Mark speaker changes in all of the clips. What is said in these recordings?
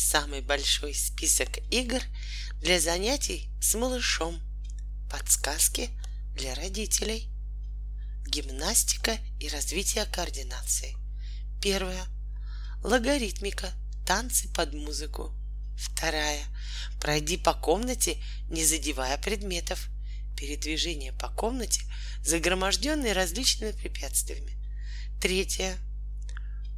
Speaker 1: самый большой список игр для занятий с малышом. Подсказки для родителей. Гимнастика и развитие координации. Первое. Логаритмика. Танцы под музыку. Вторая. Пройди по комнате, не задевая предметов. Передвижение по комнате, загроможденной различными препятствиями. Третье.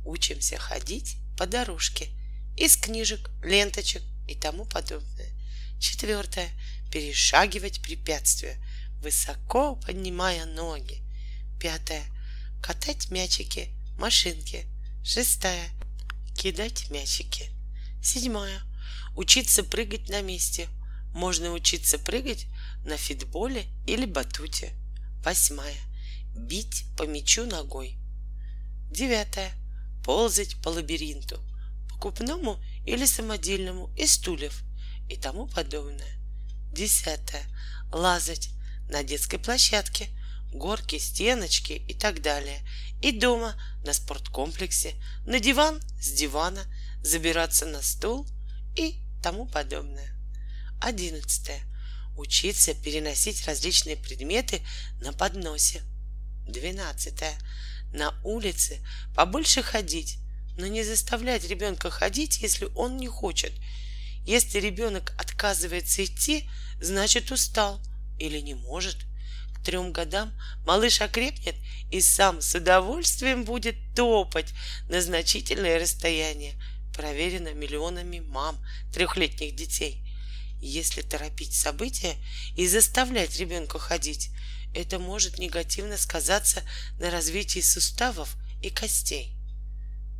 Speaker 1: Учимся ходить по дорожке из книжек, ленточек и тому подобное. Четвертое. Перешагивать препятствия, высоко поднимая ноги. Пятое. Катать мячики, машинки. Шестая. Кидать мячики. Седьмая. Учиться прыгать на месте. Можно учиться прыгать на фитболе или батуте. Восьмая. Бить по мячу ногой. Девятое. Ползать по лабиринту, покупному или самодельному, из стульев и тому подобное. Десятое. Лазать на детской площадке, горки, стеночки и так далее. И дома, на спорткомплексе, на диван, с дивана, забираться на стул и тому подобное. Одиннадцатое. Учиться переносить различные предметы на подносе. Двенадцатое на улице побольше ходить, но не заставлять ребенка ходить, если он не хочет. Если ребенок отказывается идти, значит устал или не может. К трем годам малыш окрепнет и сам с удовольствием будет топать на значительное расстояние, проверено миллионами мам трехлетних детей. Если торопить события и заставлять ребенка ходить, это может негативно сказаться на развитии суставов и костей.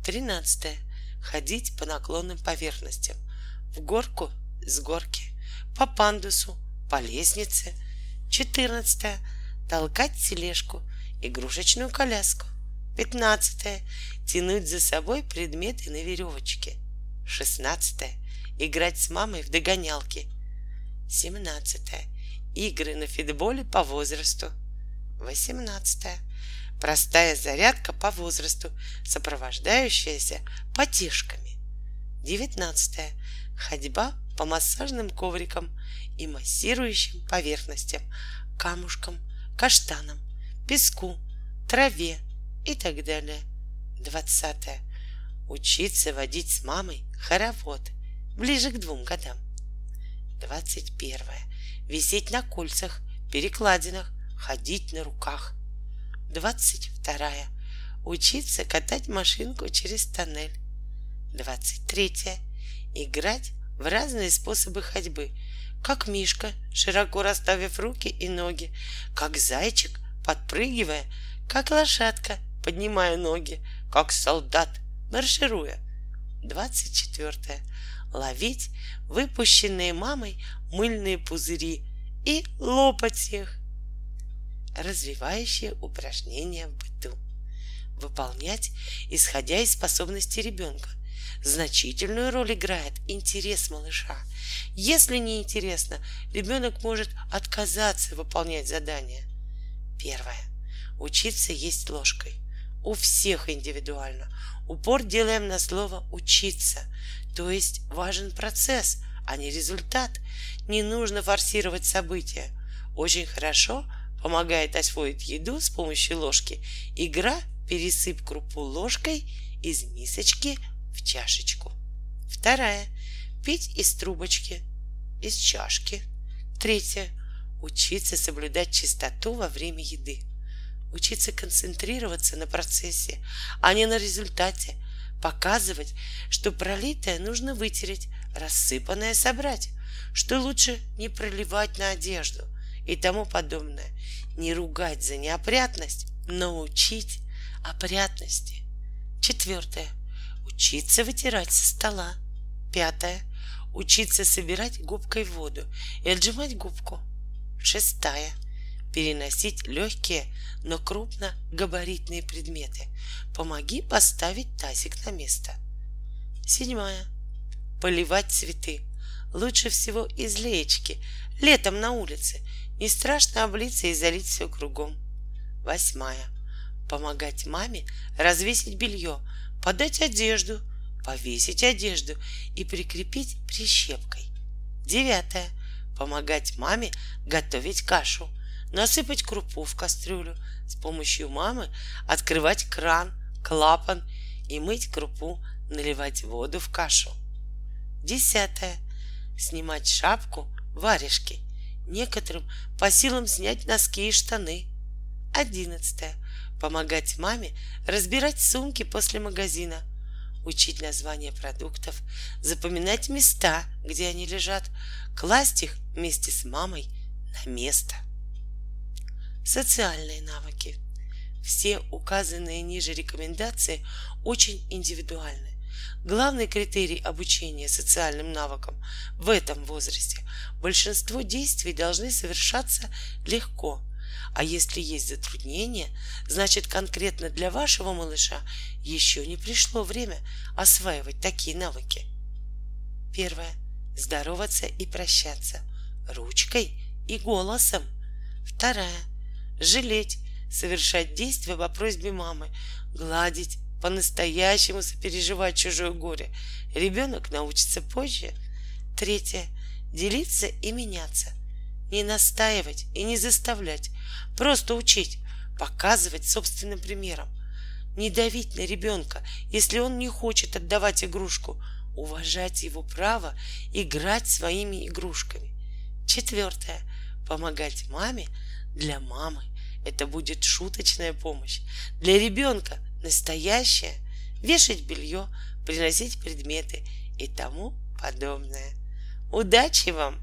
Speaker 1: Тринадцатое. Ходить по наклонным поверхностям. В горку с горки, по пандусу, по лестнице. Четырнадцатое. Толкать тележку, игрушечную коляску. Пятнадцатое. Тянуть за собой предметы на веревочке. Шестнадцатое. Играть с мамой в догонялки. Семнадцатое Игры на фитболе по возрасту. 18. Простая зарядка по возрасту, сопровождающаяся потешками. 19. Ходьба по массажным коврикам и массирующим поверхностям, камушкам, каштанам, песку, траве и так далее. 20. Учиться водить с мамой хоровод ближе к двум годам. 21 висеть на кольцах, перекладинах, ходить на руках. Двадцать вторая. Учиться катать машинку через тоннель. Двадцать третья. Играть в разные способы ходьбы, как мишка, широко расставив руки и ноги, как зайчик, подпрыгивая, как лошадка, поднимая ноги, как солдат, маршируя. Двадцать четвертое ловить выпущенные мамой мыльные пузыри и лопать их. Развивающие упражнения в быту. Выполнять, исходя из способностей ребенка. Значительную роль играет интерес малыша. Если не интересно, ребенок может отказаться выполнять задание. Первое. Учиться есть ложкой. У всех индивидуально. Упор делаем на слово «учиться», то есть важен процесс, а не результат. Не нужно форсировать события. Очень хорошо помогает освоить еду с помощью ложки. Игра «Пересыпь крупу ложкой из мисочки в чашечку». Вторая. Пить из трубочки, из чашки. Третья. Учиться соблюдать чистоту во время еды. Учиться концентрироваться на процессе, а не на результате, показывать, что пролитое нужно вытереть, рассыпанное собрать, что лучше не проливать на одежду и тому подобное, не ругать за неопрятность, но учить опрятности. Четвертое. Учиться вытирать со стола. Пятое. Учиться собирать губкой воду и отжимать губку. Шестая переносить легкие, но крупногабаритные предметы. Помоги поставить тазик на место. Седьмая. Поливать цветы. Лучше всего из леечки, летом на улице. Не страшно облиться и залить все кругом. Восьмая. Помогать маме развесить белье, подать одежду, повесить одежду и прикрепить прищепкой. Девятое. Помогать маме готовить кашу, насыпать крупу в кастрюлю, с помощью мамы открывать кран, клапан и мыть крупу, наливать воду в кашу. Десятое. Снимать шапку, варежки. Некоторым по силам снять носки и штаны. Одиннадцатое. Помогать маме разбирать сумки после магазина. Учить названия продуктов, запоминать места, где они лежат, класть их вместе с мамой на место. Социальные навыки. Все указанные ниже рекомендации очень индивидуальны. Главный критерий обучения социальным навыкам в этом возрасте – большинство действий должны совершаться легко, а если есть затруднения, значит конкретно для вашего малыша еще не пришло время осваивать такие навыки. Первое. Здороваться и прощаться ручкой и голосом. Вторая. Жалеть, совершать действия по просьбе мамы, гладить, по-настоящему сопереживать чужое горе. Ребенок научится позже. Третье. Делиться и меняться. Не настаивать и не заставлять. Просто учить, показывать собственным примером. Не давить на ребенка, если он не хочет отдавать игрушку. Уважать его право играть своими игрушками. Четвертое. Помогать маме для мамы. Это будет шуточная помощь. Для ребенка настоящее, вешать белье, приносить предметы и тому подобное. Удачи вам!